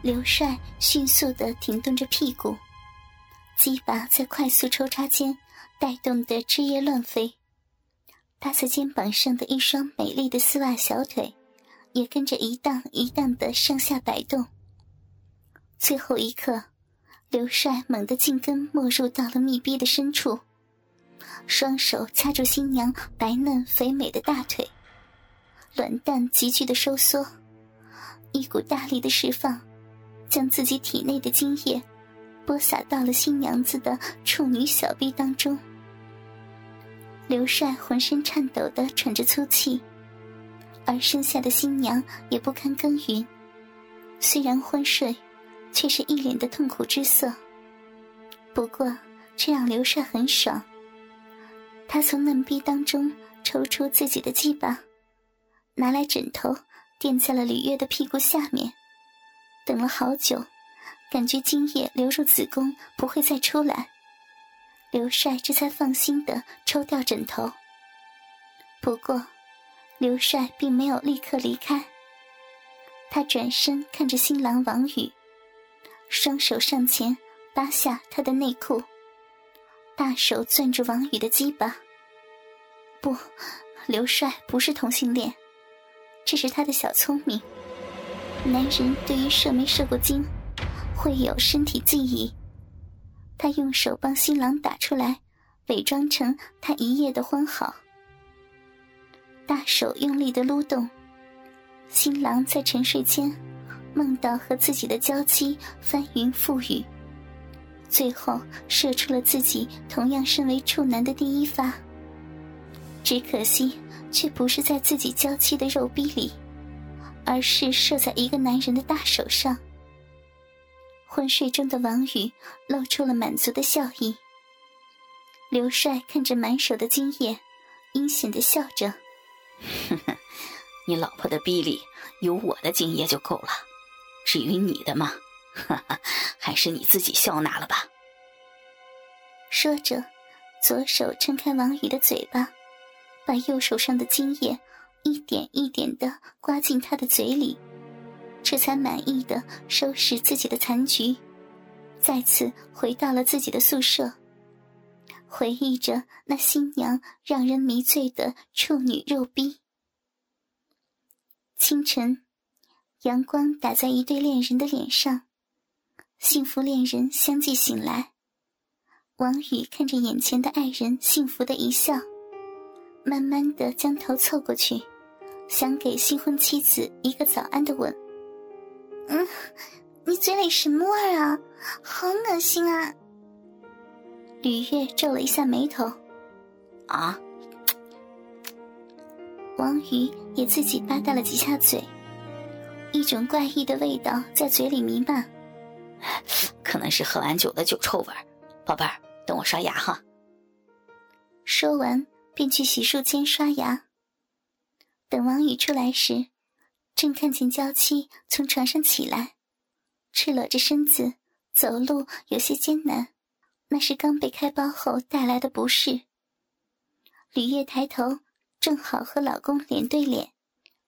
刘帅迅速的挺动着屁股，鸡巴在快速抽插间带动的枝叶乱飞。搭在肩膀上的一双美丽的丝袜小腿，也跟着一荡一荡的上下摆动。最后一刻，刘帅猛地进根没入到了密闭的深处，双手掐住新娘白嫩肥美的大腿，卵蛋急剧的收缩，一股大力的释放。将自己体内的精液播撒到了新娘子的处女小臂当中。刘帅浑身颤抖的喘着粗气，而身下的新娘也不堪耕耘，虽然昏睡，却是一脸的痛苦之色。不过这让刘帅很爽。他从嫩逼当中抽出自己的鸡巴，拿来枕头垫在了吕月的屁股下面。等了好久，感觉精液流入子宫不会再出来，刘帅这才放心的抽掉枕头。不过，刘帅并没有立刻离开，他转身看着新郎王宇，双手上前扒下他的内裤，大手攥住王宇的鸡巴。不，刘帅不是同性恋，这是他的小聪明。男人对于射没射过精，会有身体记忆。他用手帮新郎打出来，伪装成他一夜的欢好。大手用力的撸动，新郎在沉睡间梦到和自己的娇妻翻云覆雨，最后射出了自己同样身为处男的第一发。只可惜，却不是在自己娇妻的肉逼里。而是射在一个男人的大手上。昏睡中的王宇露出了满足的笑意。刘帅看着满手的精液，阴险的笑着：“哼哼，你老婆的逼里有我的精液就够了，至于你的嘛，哈哈，还是你自己笑纳了吧。”说着，左手撑开王宇的嘴巴，把右手上的精液。一点一点的刮进他的嘴里，这才满意的收拾自己的残局，再次回到了自己的宿舍，回忆着那新娘让人迷醉的处女肉逼。清晨，阳光打在一对恋人的脸上，幸福恋人相继醒来。王宇看着眼前的爱人幸福的一笑，慢慢的将头凑过去。想给新婚妻子一个早安的吻。嗯，你嘴里什么味儿啊？好恶心啊！吕月皱了一下眉头。啊！王宇也自己吧嗒了几下嘴，一种怪异的味道在嘴里弥漫。可能是喝完酒的酒臭味宝贝儿，等我刷牙哈。说完，便去洗漱间刷牙。等王宇出来时，正看见娇妻从床上起来，赤裸着身子走路有些艰难，那是刚被开包后带来的不适。吕烨抬头，正好和老公脸对脸，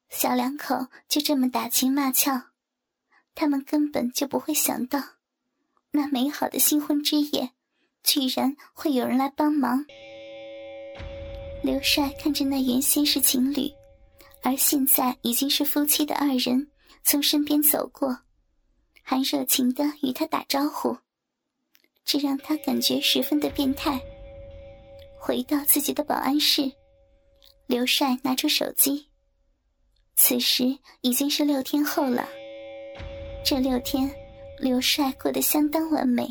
小两口就这么打情骂俏，他们根本就不会想到，那美好的新婚之夜，居然会有人来帮忙。刘帅看着那原先是情侣。而现在已经是夫妻的二人从身边走过，还热情的与他打招呼，这让他感觉十分的变态。回到自己的保安室，刘帅拿出手机。此时已经是六天后了，这六天，刘帅过得相当完美。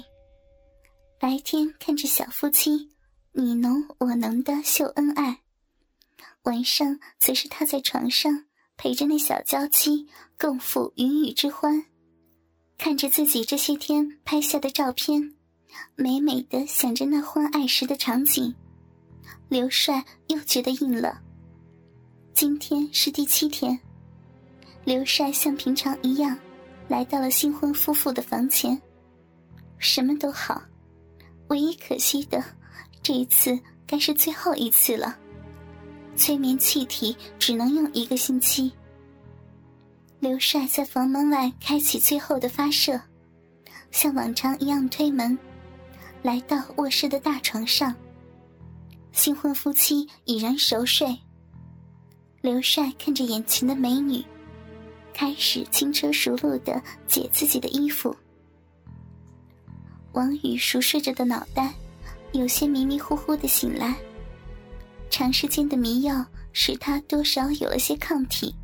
白天看着小夫妻你侬我侬的秀恩爱。晚上则是他在床上陪着那小娇妻共赴云雨之欢，看着自己这些天拍下的照片，美美的想着那欢爱时的场景，刘帅又觉得硬了。今天是第七天，刘帅像平常一样，来到了新婚夫妇的房前。什么都好，唯一可惜的，这一次该是最后一次了。催眠气体只能用一个星期。刘帅在房门外开启最后的发射，像往常一样推门，来到卧室的大床上。新婚夫妻已然熟睡。刘帅看着眼前的美女，开始轻车熟路的解自己的衣服。王宇熟睡着的脑袋，有些迷迷糊糊的醒来。长时间的迷药使他多少有了些抗体，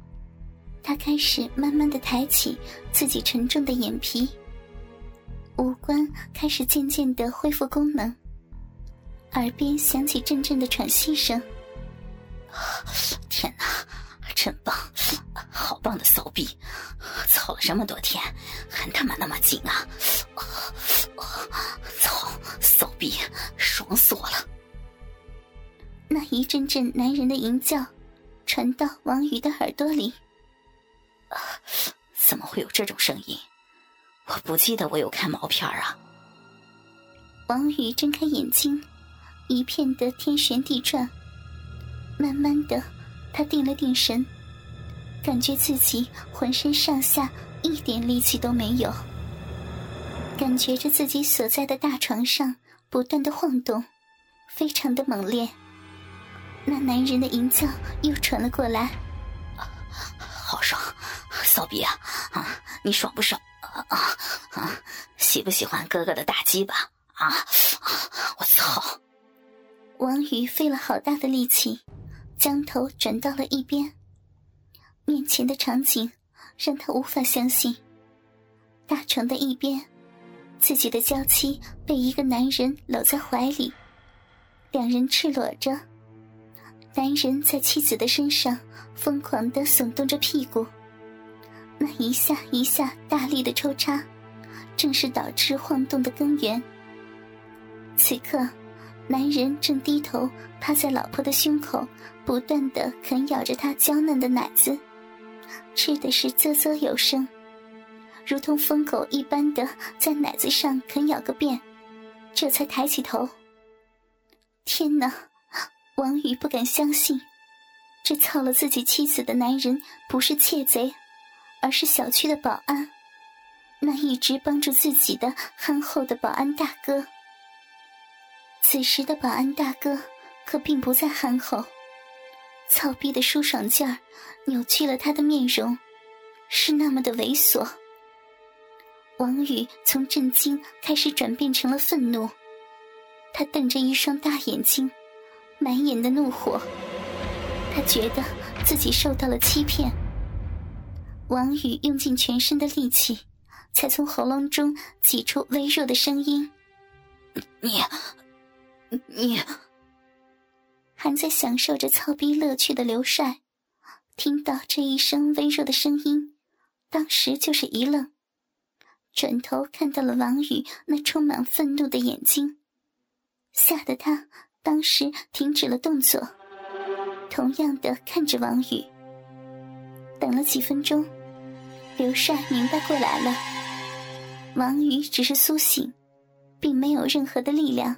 他开始慢慢的抬起自己沉重的眼皮，五官开始渐渐的恢复功能，耳边响起阵阵的喘息声。天哪，真棒，好棒的骚逼，操了这么多天，还他妈那么紧啊！操，骚逼，爽死我了！一阵阵男人的淫叫，传到王宇的耳朵里。怎么会有这种声音？我不记得我有看毛片啊！王宇睁开眼睛，一片的天旋地转。慢慢的，他定了定神，感觉自己浑身上下一点力气都没有，感觉着自己所在的大床上不断的晃动，非常的猛烈。那男人的淫叫又传了过来，好爽，骚逼啊！啊，你爽不爽？啊啊！喜不喜欢哥哥的大鸡巴？啊！我操！王宇费了好大的力气。将头转到了一边，面前的场景让他无法相信。大床的一边，自己的娇妻被一个男人搂在怀里，两人赤裸着，男人在妻子的身上疯狂的耸动着屁股，那一下一下大力的抽插，正是导致晃动的根源。此刻。男人正低头趴在老婆的胸口，不断的啃咬着她娇嫩的奶子，吃的是啧啧有声，如同疯狗一般的在奶子上啃咬个遍，这才抬起头。天哪！王宇不敢相信，这操了自己妻子的男人不是窃贼，而是小区的保安，那一直帮助自己的憨厚的保安大哥。此时的保安大哥可并不再憨厚，操逼的舒爽劲儿扭曲了他的面容，是那么的猥琐。王宇从震惊开始转变成了愤怒，他瞪着一双大眼睛，满眼的怒火。他觉得自己受到了欺骗。王宇用尽全身的力气，才从喉咙中挤出微弱的声音：“你。”你还在享受着操逼乐趣的刘帅，听到这一声微弱的声音，当时就是一愣，转头看到了王宇那充满愤怒的眼睛，吓得他当时停止了动作，同样的看着王宇。等了几分钟，刘帅明白过来了，王宇只是苏醒，并没有任何的力量。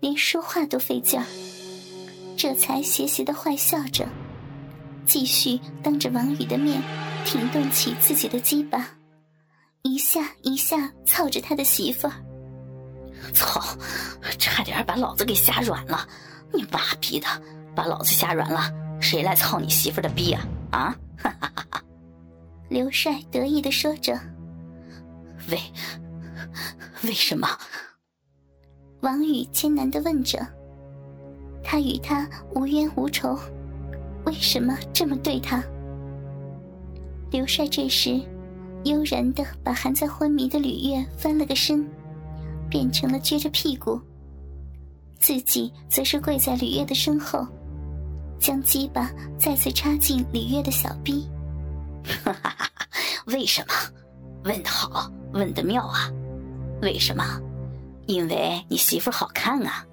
连说话都费劲儿，这才邪邪的坏笑着，继续当着王宇的面停动起自己的鸡巴，一下一下操着他的媳妇儿。操！差点把老子给吓软了！你妈逼的，把老子吓软了！谁来操你媳妇的逼啊？啊！哈哈哈哈！刘帅得意的说着。为为什么？王宇艰难的问着：“他与他无冤无仇，为什么这么对他？”刘帅这时悠然的把还在昏迷的吕月翻了个身，变成了撅着屁股，自己则是跪在吕月的身后，将鸡巴再次插进吕月的小臂。哈哈哈！为什么？问得好，问得妙啊！为什么？因为你媳妇好看啊，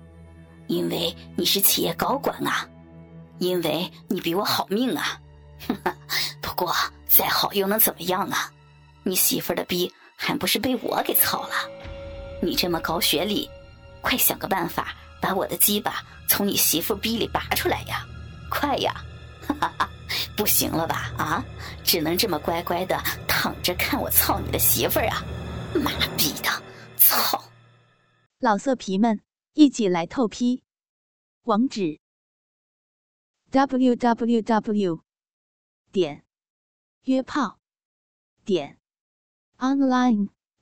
因为你是企业高管啊，因为你比我好命啊！不过再好又能怎么样啊？你媳妇的逼还不是被我给操了？你这么高学历，快想个办法把我的鸡巴从你媳妇逼里拔出来呀！快呀！哈哈哈，不行了吧？啊，只能这么乖乖的躺着看我操你的媳妇儿啊！妈逼的，操！老色皮们，一起来透批！网址：w w w 点约炮点 online